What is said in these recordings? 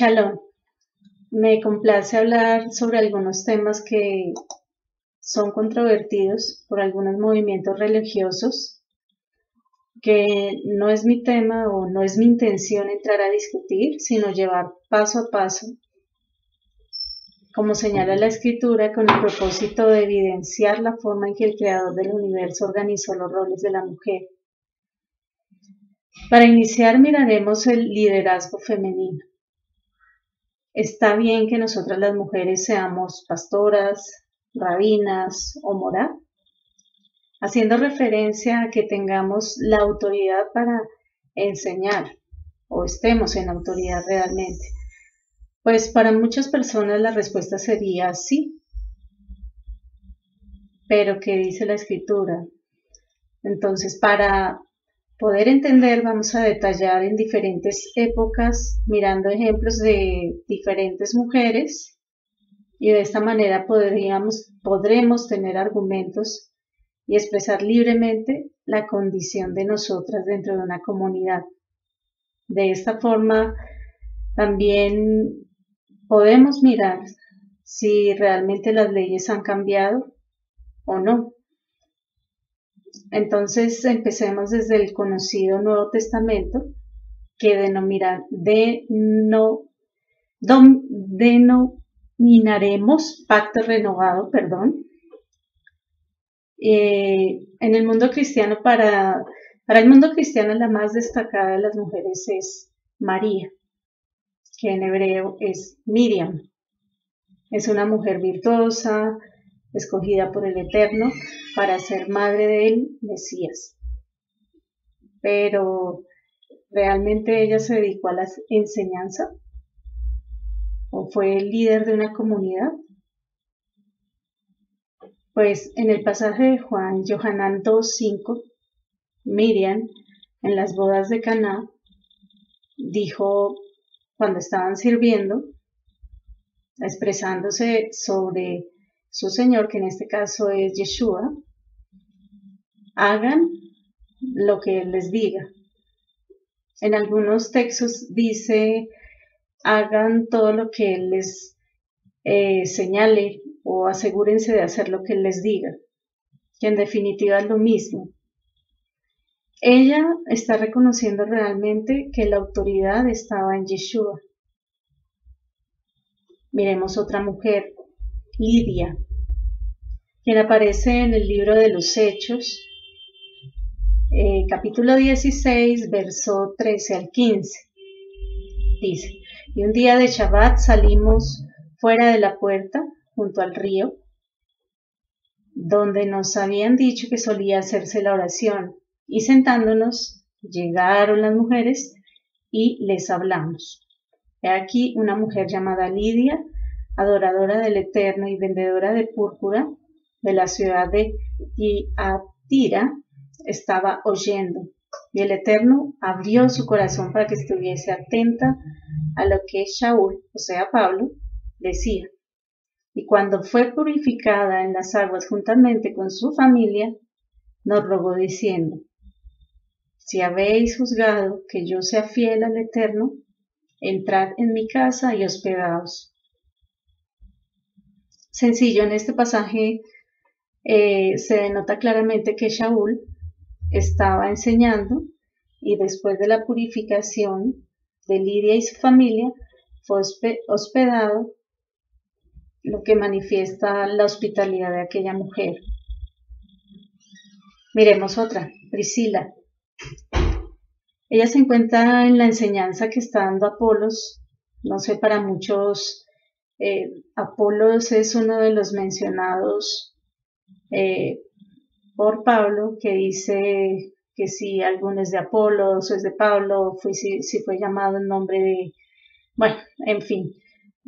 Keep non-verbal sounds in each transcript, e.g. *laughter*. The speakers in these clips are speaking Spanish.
Shalom. Me complace hablar sobre algunos temas que son controvertidos por algunos movimientos religiosos, que no es mi tema o no es mi intención entrar a discutir, sino llevar paso a paso, como señala la escritura, con el propósito de evidenciar la forma en que el creador del universo organizó los roles de la mujer. Para iniciar miraremos el liderazgo femenino. Está bien que nosotras las mujeres seamos pastoras, rabinas o morá, haciendo referencia a que tengamos la autoridad para enseñar o estemos en autoridad realmente. Pues para muchas personas la respuesta sería sí. Pero ¿qué dice la escritura? Entonces, para poder entender, vamos a detallar en diferentes épocas, mirando ejemplos de diferentes mujeres, y de esta manera podríamos, podremos tener argumentos y expresar libremente la condición de nosotras dentro de una comunidad. De esta forma, también podemos mirar si realmente las leyes han cambiado o no. Entonces empecemos desde el conocido Nuevo Testamento, que denomina, de no, denominaremos pacto renovado, perdón. Eh, en el mundo cristiano, para el mundo cristiano, la más destacada de las mujeres es María, que en hebreo es Miriam. Es una mujer virtuosa, escogida por el Eterno para ser madre del Mesías. Pero, ¿realmente ella se dedicó a la enseñanza? ¿O fue el líder de una comunidad? Pues en el pasaje de Juan, Johanan 2.5, Miriam, en las bodas de Caná, dijo cuando estaban sirviendo, expresándose sobre su Señor, que en este caso es Yeshua, hagan lo que Él les diga. En algunos textos dice, hagan todo lo que Él les eh, señale o asegúrense de hacer lo que Él les diga, que en definitiva es lo mismo. Ella está reconociendo realmente que la autoridad estaba en Yeshua. Miremos otra mujer, Lidia, quien aparece en el libro de los Hechos, eh, capítulo 16, verso 13 al 15. Dice, y un día de Shabbat salimos fuera de la puerta, junto al río, donde nos habían dicho que solía hacerse la oración, y sentándonos, llegaron las mujeres y les hablamos. He aquí una mujer llamada Lidia, adoradora del Eterno y vendedora de púrpura de la ciudad de Tiatira, estaba oyendo. Y el Eterno abrió su corazón para que estuviese atenta a lo que Shaul, o sea Pablo, decía. Y cuando fue purificada en las aguas juntamente con su familia, nos rogó diciendo, si habéis juzgado que yo sea fiel al Eterno, entrad en mi casa y hospedaos sencillo. En este pasaje eh, se denota claramente que Shaul estaba enseñando y después de la purificación de Lidia y su familia fue hospedado, lo que manifiesta la hospitalidad de aquella mujer. Miremos otra, Priscila. Ella se encuentra en la enseñanza que está dando Apolos, no sé, para muchos eh, Apolos es uno de los mencionados eh, por Pablo, que dice que si alguno es de Apolos o es de Pablo, fue, si, fue llamado en nombre de, bueno, en fin,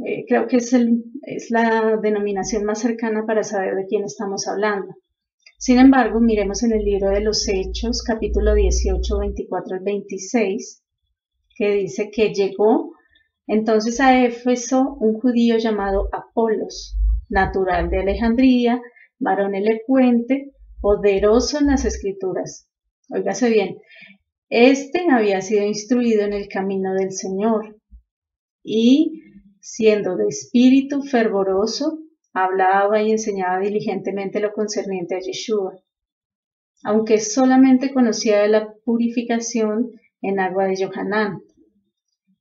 eh, creo que es, el, es la denominación más cercana para saber de quién estamos hablando. Sin embargo, miremos en el libro de los Hechos, capítulo 18, 24 al 26, que dice que llegó entonces a Éfeso un judío llamado Apolos, natural de Alejandría, varón elocuente, poderoso en las escrituras. Óigase bien, Este había sido instruido en el camino del Señor y, siendo de espíritu fervoroso, hablaba y enseñaba diligentemente lo concerniente a Yeshua, aunque solamente conocía de la purificación en agua de Johanán,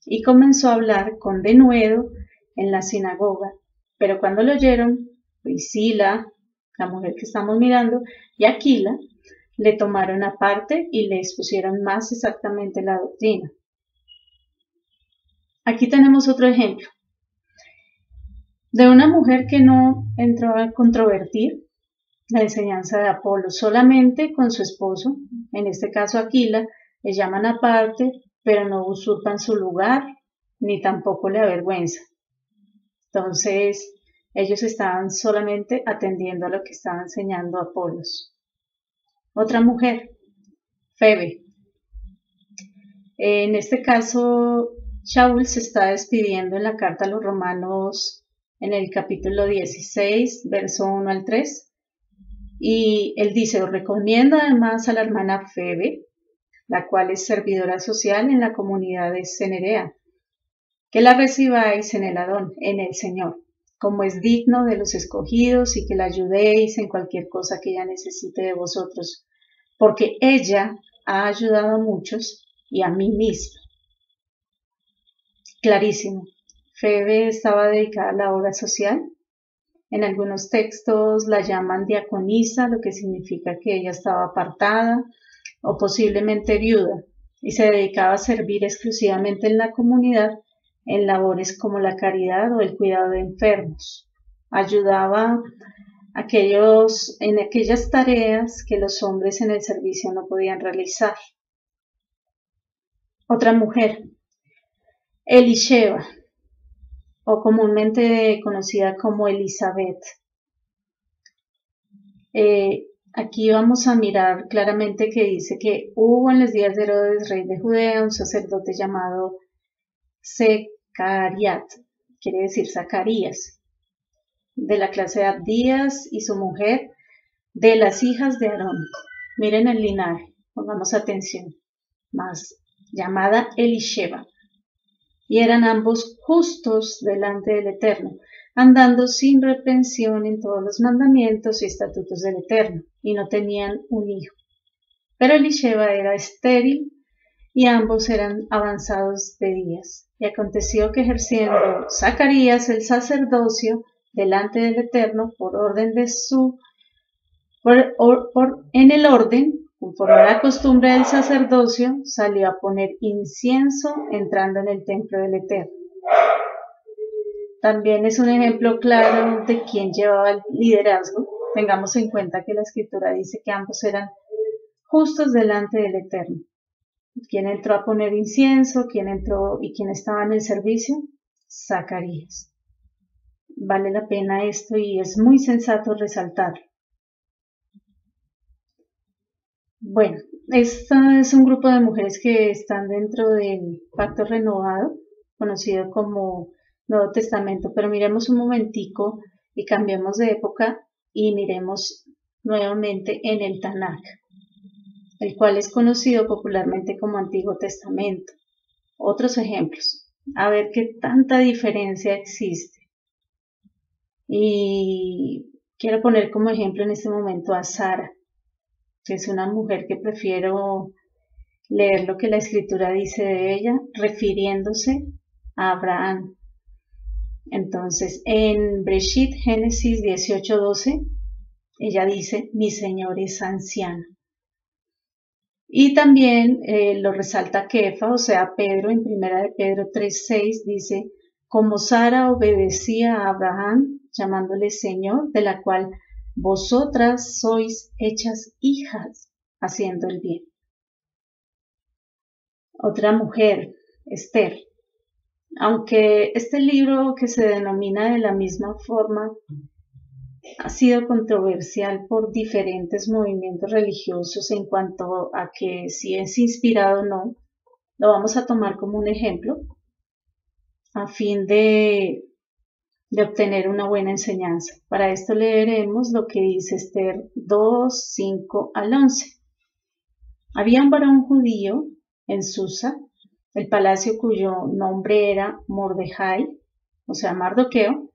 y comenzó a hablar con denuedo en la sinagoga. Pero cuando lo oyeron, Priscila, la mujer que estamos mirando, y Aquila, le tomaron aparte y le expusieron más exactamente la doctrina. Aquí tenemos otro ejemplo de una mujer que no entró a controvertir la enseñanza de Apolo solamente con su esposo, en este caso Aquila, le llaman aparte, pero no usurpan su lugar ni tampoco le avergüenza. Entonces, ellos estaban solamente atendiendo a lo que estaba enseñando Apolos. Otra mujer, Febe. En este caso, Shaul se está despidiendo en la carta a los romanos en el capítulo 16, verso 1 al 3. Y él dice, os recomiendo además a la hermana Febe, la cual es servidora social en la comunidad de Cenerea, que la recibáis en el Adón, en el Señor, como es digno de los escogidos y que la ayudéis en cualquier cosa que ella necesite de vosotros, porque ella ha ayudado a muchos y a mí misma. Clarísimo. Febe estaba dedicada a la obra social. En algunos textos la llaman diaconisa, lo que significa que ella estaba apartada o posiblemente viuda y se dedicaba a servir exclusivamente en la comunidad en labores como la caridad o el cuidado de enfermos. Ayudaba aquellos, en aquellas tareas que los hombres en el servicio no podían realizar. Otra mujer, Elisheva, o comúnmente conocida como Elizabeth. Eh, aquí vamos a mirar claramente que dice que hubo en los días de Herodes, rey de Judea, un sacerdote llamado Secariat, quiere decir Zacarías, de la clase de Abdías y su mujer, de las hijas de Aarón. Miren el linaje, pongamos atención, más llamada Elisheba. Y eran ambos justos delante del Eterno, andando sin reprensión en todos los mandamientos y estatutos del Eterno, y no tenían un hijo. Pero Elisheba era estéril y ambos eran avanzados de días. Y aconteció que ejerciendo Zacarías el sacerdocio, delante del Eterno por orden de su, por, en el orden, conforme a la costumbre del sacerdocio, salió a poner incienso entrando en el templo del Eterno. También es un ejemplo claro de quién llevaba el liderazgo. Tengamos en cuenta que la escritura dice que ambos eran justos delante del Eterno. ¿Quién entró a poner incienso? ¿Quién entró y quién estaba en el servicio? Zacarías vale la pena esto y es muy sensato resaltar. Bueno, esta es un grupo de mujeres que están dentro del pacto renovado, conocido como Nuevo Testamento, pero miremos un momentico y cambiemos de época y miremos nuevamente en el Tanakh, el cual es conocido popularmente como Antiguo Testamento. Otros ejemplos, a ver qué tanta diferencia existe. Y quiero poner como ejemplo en este momento a Sara, que es una mujer que prefiero leer lo que la escritura dice de ella, refiriéndose a Abraham. Entonces, en Breshit, Génesis 18:12, ella dice, mi Señor es anciano. Y también eh, lo resalta Kefa, o sea, Pedro, en primera de Pedro 3:6, dice, como Sara obedecía a Abraham, llamándole Señor, de la cual vosotras sois hechas hijas, haciendo el bien. Otra mujer, Esther. Aunque este libro que se denomina de la misma forma ha sido controversial por diferentes movimientos religiosos en cuanto a que si es inspirado o no, lo vamos a tomar como un ejemplo a fin de de obtener una buena enseñanza. Para esto leeremos lo que dice Esther 2, 5 al 11. Había un varón judío en Susa, el palacio cuyo nombre era Mordejai, o sea, Mardoqueo,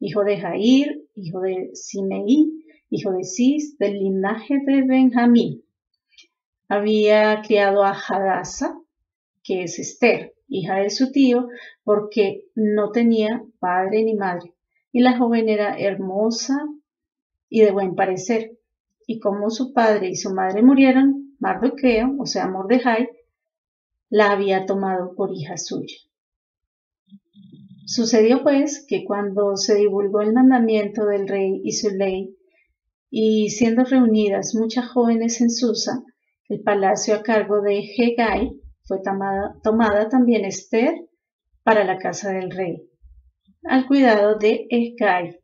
hijo de Jair, hijo de Simeí, hijo de Cis, del linaje de Benjamín. Había criado a Hadassah, que es Esther, hija de su tío, porque no tenía padre ni madre, y la joven era hermosa y de buen parecer. Y como su padre y su madre murieron, Mardoqueo, o sea, Mordejai, la había tomado por hija suya. Sucedió pues que cuando se divulgó el mandamiento del rey y su ley, y siendo reunidas muchas jóvenes en Susa, el palacio a cargo de Hegai fue tomada, también Esther para la casa del rey, al cuidado de Hegai,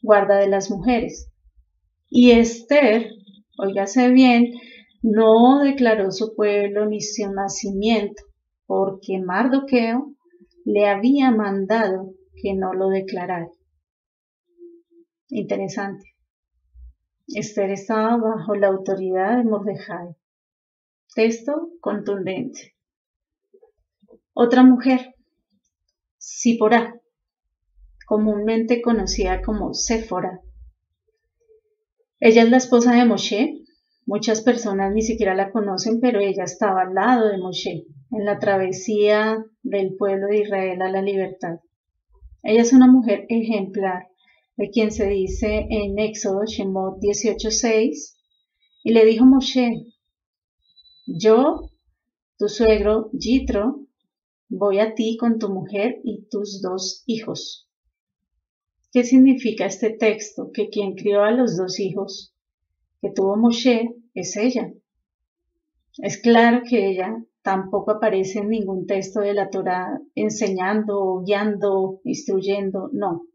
guarda de las mujeres. Y Esther, óigase bien, no declaró su pueblo ni su nacimiento, porque Mardoqueo le había mandado que no lo declarara. Interesante. Esther estaba bajo la autoridad de Mordejai. Texto contundente. Otra mujer, Sipora, comúnmente conocida como Séfora. Ella es la esposa de Moshe, Muchas personas ni siquiera la conocen, pero ella estaba al lado de Moshe en la travesía del pueblo de Israel a la libertad. Ella es una mujer ejemplar, de quien se dice en Éxodo Shemot 18:6, y le dijo Moshe, yo, tu suegro Jitro, voy a ti con tu mujer y tus dos hijos. ¿Qué significa este texto? Que quien crió a los dos hijos que tuvo Moshe es ella. Es claro que ella tampoco aparece en ningún texto de la Torah enseñando, guiando, instruyendo, no.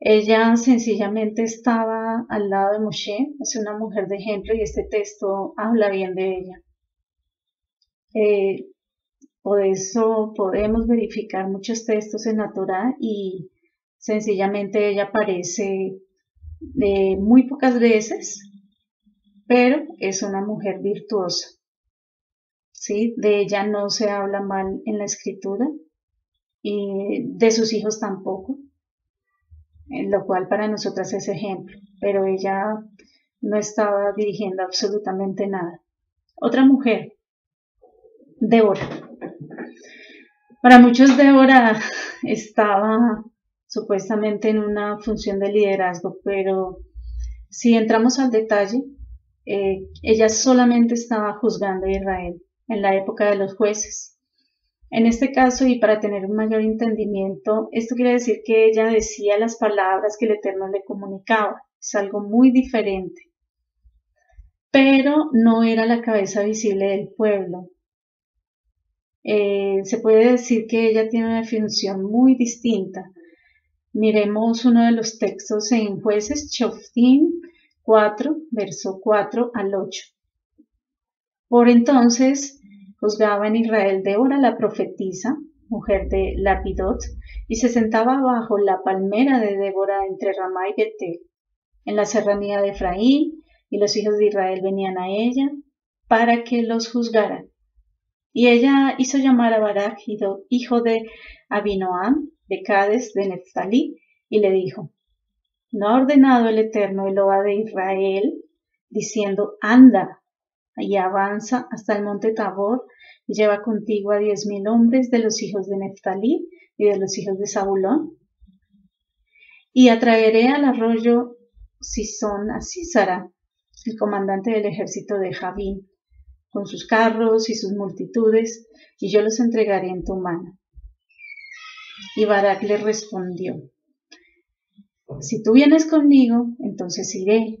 Ella sencillamente estaba al lado de Moshe, es una mujer de ejemplo y este texto habla bien de ella. Eh, por eso podemos verificar muchos textos en la Torah y sencillamente ella aparece de muy pocas veces, pero es una mujer virtuosa. ¿sí? De ella no se habla mal en la escritura y de sus hijos tampoco, en lo cual para nosotras es ejemplo, pero ella no estaba dirigiendo absolutamente nada. Otra mujer, Débora. Para muchos Débora estaba supuestamente en una función de liderazgo, pero si entramos al detalle, eh, ella solamente estaba juzgando a Israel en la época de los jueces. En este caso, y para tener un mayor entendimiento, esto quiere decir que ella decía las palabras que el Eterno le comunicaba. Es algo muy diferente. Pero no era la cabeza visible del pueblo. Eh, se puede decir que ella tiene una función muy distinta Miremos uno de los textos en Jueces, Choftim 4, verso 4 al 8. Por entonces juzgaba en Israel Débora la profetisa, mujer de Lapidot, y se sentaba bajo la palmera de Débora entre Ramá y Betel, en la serranía de Efraín, y los hijos de Israel venían a ella para que los juzgaran. Y ella hizo llamar a Barak, hijo de Abinoam, de Cades de Neftalí, y le dijo, ¿no ha ordenado el Eterno el Oa de Israel, diciendo, anda y avanza hasta el monte Tabor y lleva contigo a diez mil hombres de los hijos de Neftalí y de los hijos de Zabulón? Y atraeré al arroyo Sison a Císara, el comandante del ejército de Javín, con sus carros y sus multitudes, y yo los entregaré en tu mano. Y Barak le respondió, si tú vienes conmigo, entonces iré,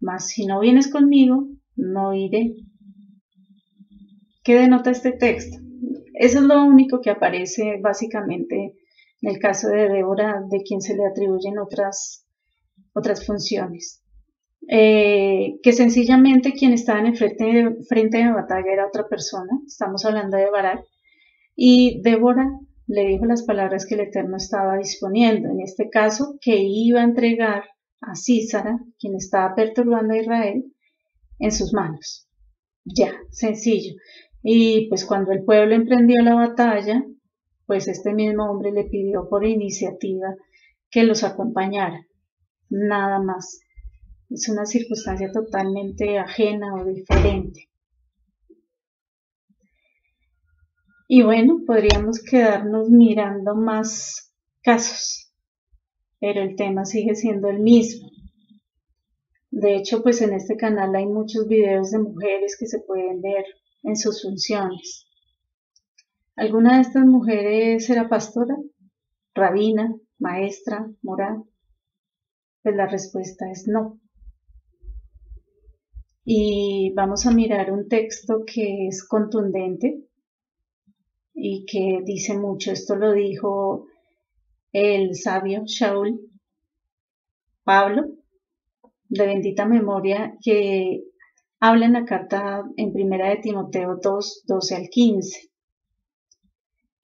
mas si no vienes conmigo, no iré. ¿Qué denota este texto? Eso es lo único que aparece básicamente en el caso de Débora, de quien se le atribuyen otras, otras funciones. Eh, que sencillamente quien estaba en frente de, frente batalla era otra persona, estamos hablando de Barak, y Débora le dijo las palabras que el Eterno estaba disponiendo, en este caso que iba a entregar a Císara, quien estaba perturbando a Israel, en sus manos. Ya, sencillo. Y pues cuando el pueblo emprendió la batalla, pues este mismo hombre le pidió por iniciativa que los acompañara. Nada más. Es una circunstancia totalmente ajena o diferente. Y bueno, podríamos quedarnos mirando más casos, pero el tema sigue siendo el mismo. De hecho, pues en este canal hay muchos videos de mujeres que se pueden ver en sus funciones. ¿Alguna de estas mujeres era pastora, rabina, maestra, moral? Pues la respuesta es no. Y vamos a mirar un texto que es contundente y que dice mucho. Esto lo dijo el sabio Shaul Pablo, de bendita memoria, que habla en la carta en primera de Timoteo 2, 12 al 15.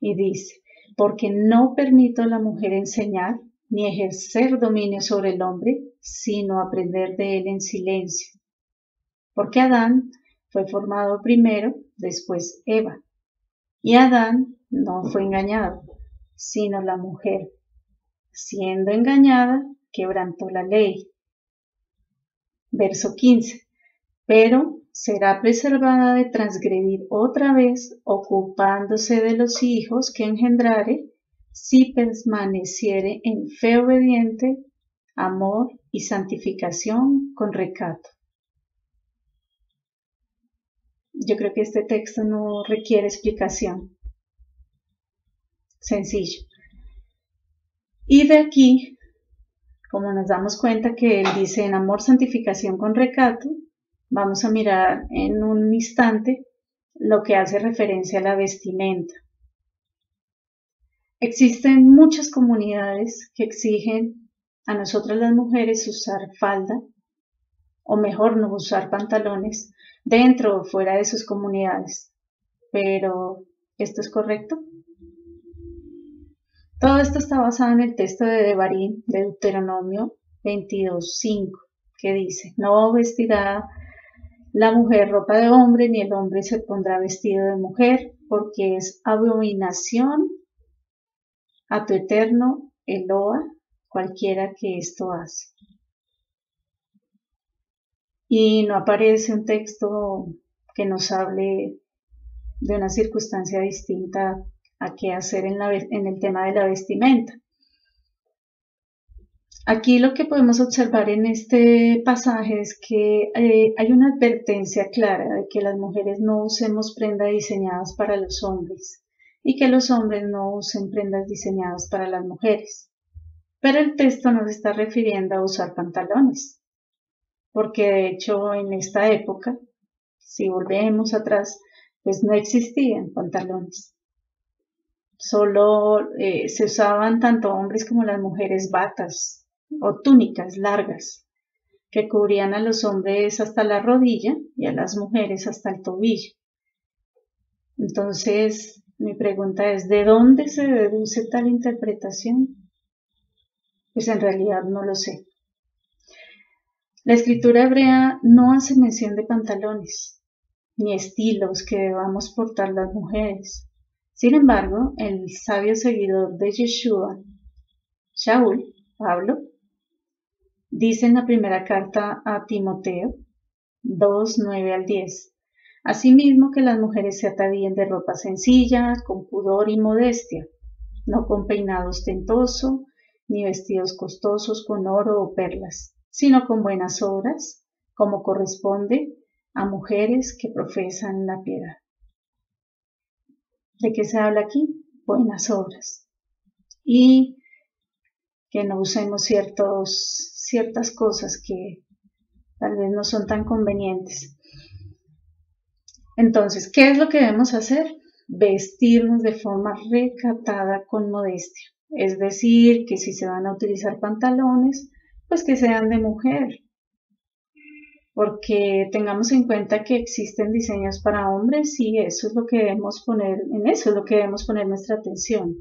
Y dice, porque no permito a la mujer enseñar ni ejercer dominio sobre el hombre, sino aprender de él en silencio. Porque Adán fue formado primero, después Eva. Y Adán no fue engañado, sino la mujer. Siendo engañada, quebrantó la ley. Verso 15 pero será preservada de transgredir otra vez, ocupándose de los hijos que engendrare, si permaneciere en fe obediente, amor y santificación con recato. Yo creo que este texto no requiere explicación. Sencillo. Y de aquí, como nos damos cuenta que él dice en amor, santificación con recato, Vamos a mirar en un instante lo que hace referencia a la vestimenta. Existen muchas comunidades que exigen a nosotras las mujeres usar falda, o mejor no usar pantalones, dentro o fuera de sus comunidades. Pero, ¿esto es correcto? Todo esto está basado en el texto de Devarim de Deuteronomio 22.5, que dice, no vestirá la mujer ropa de hombre, ni el hombre se pondrá vestido de mujer, porque es abominación a tu eterno Eloa, cualquiera que esto hace. Y no aparece un texto que nos hable de una circunstancia distinta a qué hacer en, el tema de la vestimenta. Aquí lo que podemos observar en este pasaje es que eh, hay una advertencia clara de que las mujeres no usemos prendas diseñadas para los hombres y que los hombres no usen prendas diseñadas para las mujeres. Pero el texto no se está refiriendo a usar pantalones, porque de hecho en esta época, si volvemos atrás, pues no existían pantalones. Solo eh, se usaban tanto hombres como las mujeres batas, o túnicas largas que cubrían a los hombres hasta la rodilla y a las mujeres hasta el tobillo. Entonces, mi pregunta es, ¿de dónde se deduce tal interpretación? Pues en realidad no lo sé. La escritura hebrea no hace mención de pantalones, ni estilos que debamos portar las mujeres. Sin embargo, el sabio seguidor de Yeshua, Shaul, Pablo, Dice en la primera carta a Timoteo 2, 9 al 10. Asimismo que las mujeres se atavíen de ropa sencilla, con pudor y modestia, no con peinado ostentoso, ni vestidos costosos con oro o perlas, sino con buenas obras, como corresponde a mujeres que profesan la piedad. ¿De qué se habla aquí? Buenas obras. Y que no usemos ciertas cosas que tal vez no son tan convenientes. Entonces, ¿qué es lo que debemos hacer? Vestirnos de forma recatada con modestia. Es decir, que si se van a utilizar pantalones, pues que sean de mujer. Porque tengamos en cuenta que existen diseños para hombres y eso es lo que debemos poner, en eso es lo que debemos poner nuestra atención.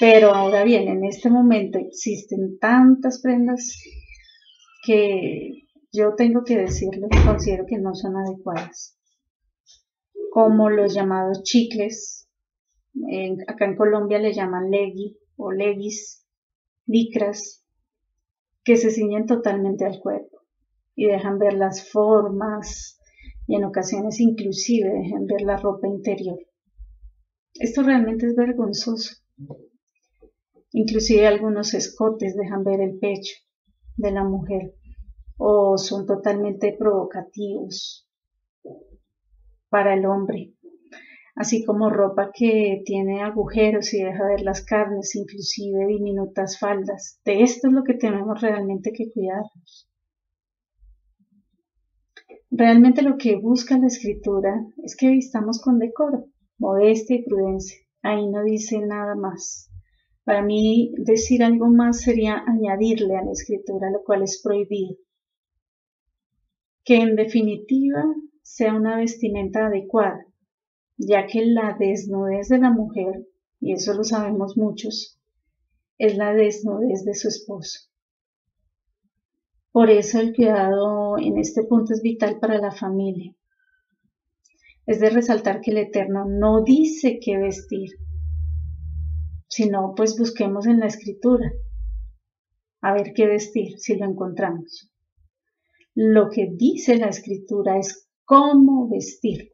Pero ahora bien, en este momento existen tantas prendas que yo tengo que decirlo, considero que no son adecuadas. Como los llamados chicles, acá en Colombia le llaman legui o leggis, licras, que se ciñen totalmente al cuerpo y dejan ver las formas y en ocasiones inclusive dejan ver la ropa interior. Esto realmente es vergonzoso. Inclusive algunos escotes dejan ver el pecho de la mujer o son totalmente provocativos para el hombre, así como ropa que tiene agujeros y deja ver las carnes, inclusive diminutas faldas. De esto es lo que tenemos realmente que cuidarnos. Realmente lo que busca la escritura es que vistamos con decoro, modestia y prudencia. Ahí no dice nada más. Para mí decir algo más sería añadirle a la escritura, lo cual es prohibido. Que en definitiva sea una vestimenta adecuada, ya que la desnudez de la mujer, y eso lo sabemos muchos, es la desnudez de su esposo. Por eso el cuidado en este punto es vital para la familia. Es de resaltar que el Eterno no dice qué vestir, sino pues busquemos en la escritura a ver qué vestir si lo encontramos. Lo que dice la escritura es cómo vestir.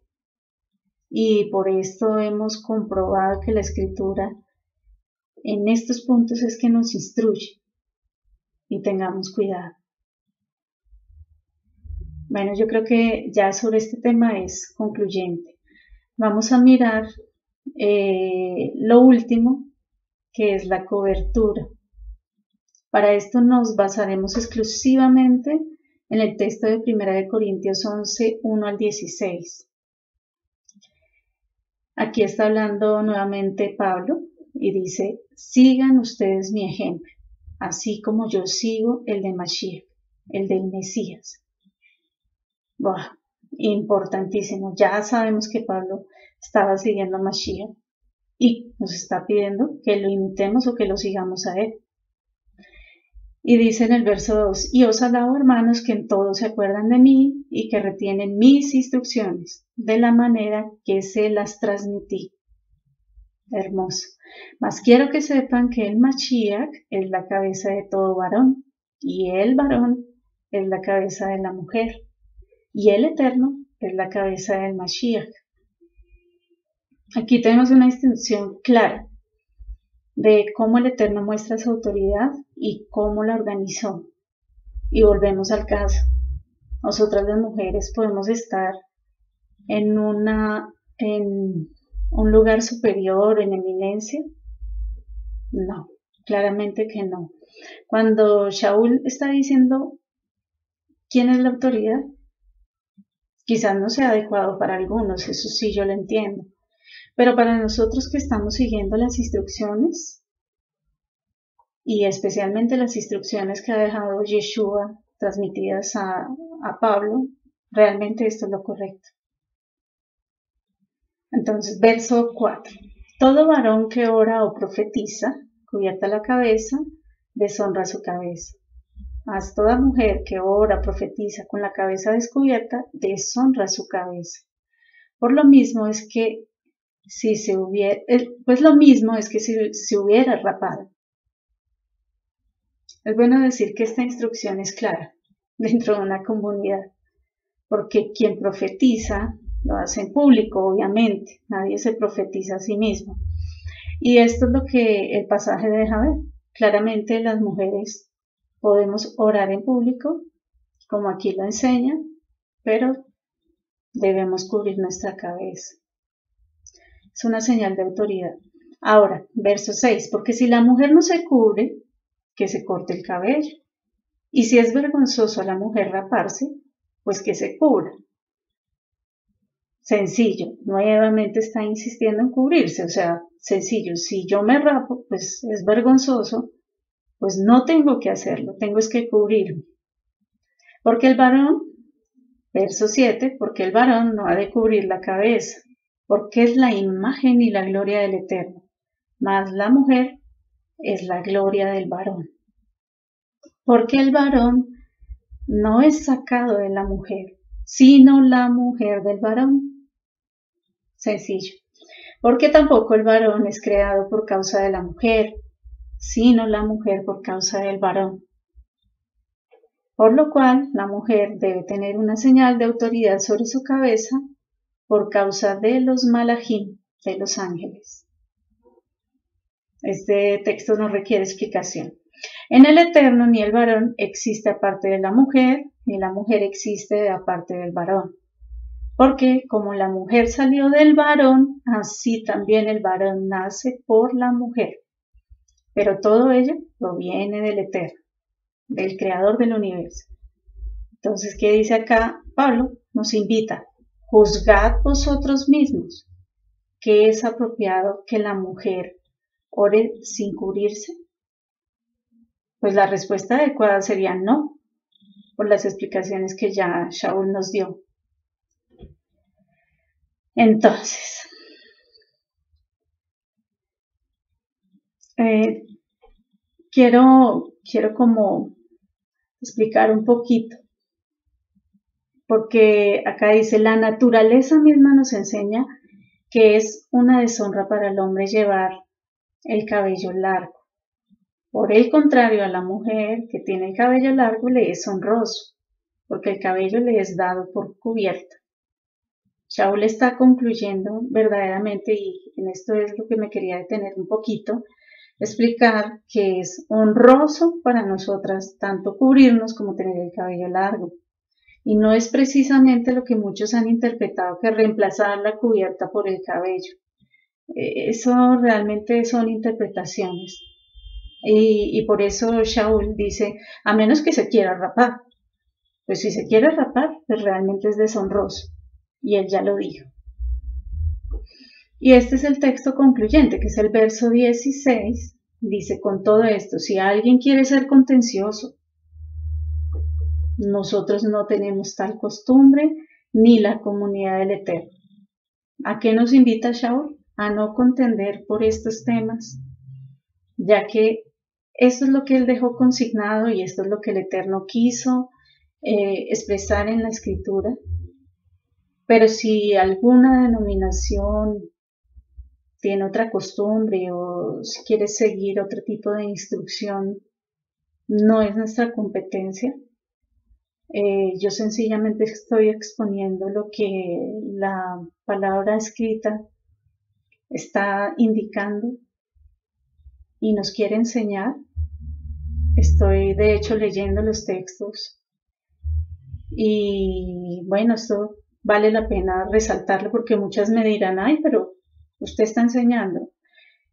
Y por esto hemos comprobado que la escritura en estos puntos es que nos instruye y tengamos cuidado. Bueno, yo creo que ya sobre este tema es concluyente. Vamos a mirar eh, lo último, que es la cobertura. Para esto nos basaremos exclusivamente en el texto de 1 de Corintios 11, 1 al 16. Aquí está hablando nuevamente Pablo y dice, sigan ustedes mi ejemplo, así como yo sigo el de Mashiach, el del Mesías. importantísimo. Ya sabemos que Pablo estaba siguiendo a Mashiach y nos está pidiendo que lo imitemos o que lo sigamos a él. Y dice en el verso 2, y os alabo hermanos que en todo se acuerdan de mí y que retienen mis instrucciones de la manera que se las transmití. Hermoso. Mas quiero que sepan que el Mashiach es la cabeza de todo varón y el varón es la cabeza de la mujer y el Eterno es la cabeza del Mashiach. Aquí tenemos una distinción clara de cómo el Eterno muestra su autoridad y cómo la organizó. Y volvemos al caso. Nosotras las mujeres podemos estar en una en un lugar superior, en eminencia. No, claramente que no. Cuando Shaul está diciendo quién es la autoridad, quizás no sea adecuado para algunos, eso sí yo lo entiendo. Pero para nosotros que estamos siguiendo las instrucciones, y especialmente las instrucciones que ha dejado Yeshua transmitidas a, Pablo, realmente esto es lo correcto. Entonces, verso 4. Todo varón que ora o profetiza, cubierta la cabeza, deshonra su cabeza. Mas toda mujer que ora, profetiza con la cabeza descubierta, deshonra su cabeza. Por lo mismo es que si se hubiera, pues lo mismo es que si se hubiera rapado. Es bueno decir que esta instrucción es clara *laughs* dentro de una comunidad, porque quien profetiza lo hace en público, obviamente, nadie se profetiza a sí mismo. Y esto es lo que el pasaje deja ver. Claramente las mujeres podemos orar en público, como aquí lo enseña, pero debemos cubrir nuestra cabeza. Es una señal de autoridad. Ahora, verso 6, porque si la mujer no se cubre, que se corte el cabello. Y si es vergonzoso a la mujer raparse, pues que se cubra. Sencillo, nuevamente está insistiendo en cubrirse, o sea, sencillo, si yo me rapo, pues es vergonzoso, pues no tengo que hacerlo, tengo es que cubrirme. Porque el varón, verso 7, porque el varón no ha de cubrir la cabeza, porque es la imagen y la gloria del Eterno, mas la mujer es la gloria del varón. Porque el varón no es sacado de la mujer, sino la mujer del varón. Sencillo. Porque tampoco el varón es creado por causa de la mujer, sino la mujer por causa del varón. Por lo cual, la mujer debe tener una señal de autoridad sobre su cabeza por causa de los malajim, de los ángeles. Este texto no requiere explicación. En el Eterno ni el varón existe aparte de la mujer, ni la mujer existe aparte del varón. Porque como la mujer salió del varón, así también el varón nace por la mujer. Pero todo ello proviene del Eterno, del Creador del universo. Entonces, ¿qué dice acá? Pablo nos invita, juzgad vosotros mismos, que es apropiado que la mujer ore sin cubrirse. Pues la respuesta adecuada sería no, por las explicaciones que ya Shaul nos dio. Entonces, eh, quiero, quiero como explicar un poquito, porque acá dice, la naturaleza misma nos enseña que es una deshonra para el hombre llevar el cabello largo. Por el contrario, a la mujer que tiene el cabello largo le es honroso, porque el cabello le es dado por cubierta. Shaul está concluyendo verdaderamente, y en esto es lo que me quería detener un poquito, explicar que es honroso para nosotras tanto cubrirnos como tener el cabello largo. Y no es precisamente lo que muchos han interpretado que reemplazar la cubierta por el cabello. Eh, eso realmente son interpretaciones. Y, por eso Shaul dice, a menos que se quiera rapar. Pues si se quiere rapar, pues realmente es deshonroso. Y él ya lo dijo. Y este es el texto concluyente, que es el verso 16. Dice, con todo esto, si alguien quiere ser contencioso, nosotros no tenemos tal costumbre, ni la comunidad del Eterno. ¿A qué nos invita Shaul? A no contender por estos temas, ya que esto es lo que él dejó consignado y esto es lo que el Eterno quiso eh, expresar en la escritura. Pero si alguna denominación tiene otra costumbre o si quiere seguir otro tipo de instrucción, no es nuestra competencia. Eh, yo sencillamente estoy exponiendo lo que la palabra escrita está indicando y nos quiere enseñar. Estoy de hecho leyendo los textos y bueno, esto vale la pena resaltarlo porque muchas me dirán, ay, pero usted está enseñando.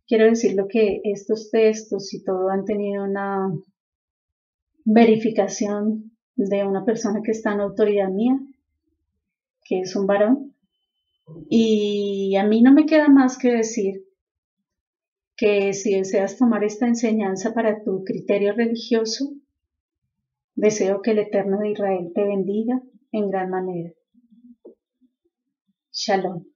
Quiero decirlo que estos textos y todo han tenido una verificación de una persona que está en autoridad mía, que es un varón. Y a mí no me queda más que decir que si deseas tomar esta enseñanza para tu criterio religioso, deseo que el Eterno de Israel te bendiga en gran manera. Shalom.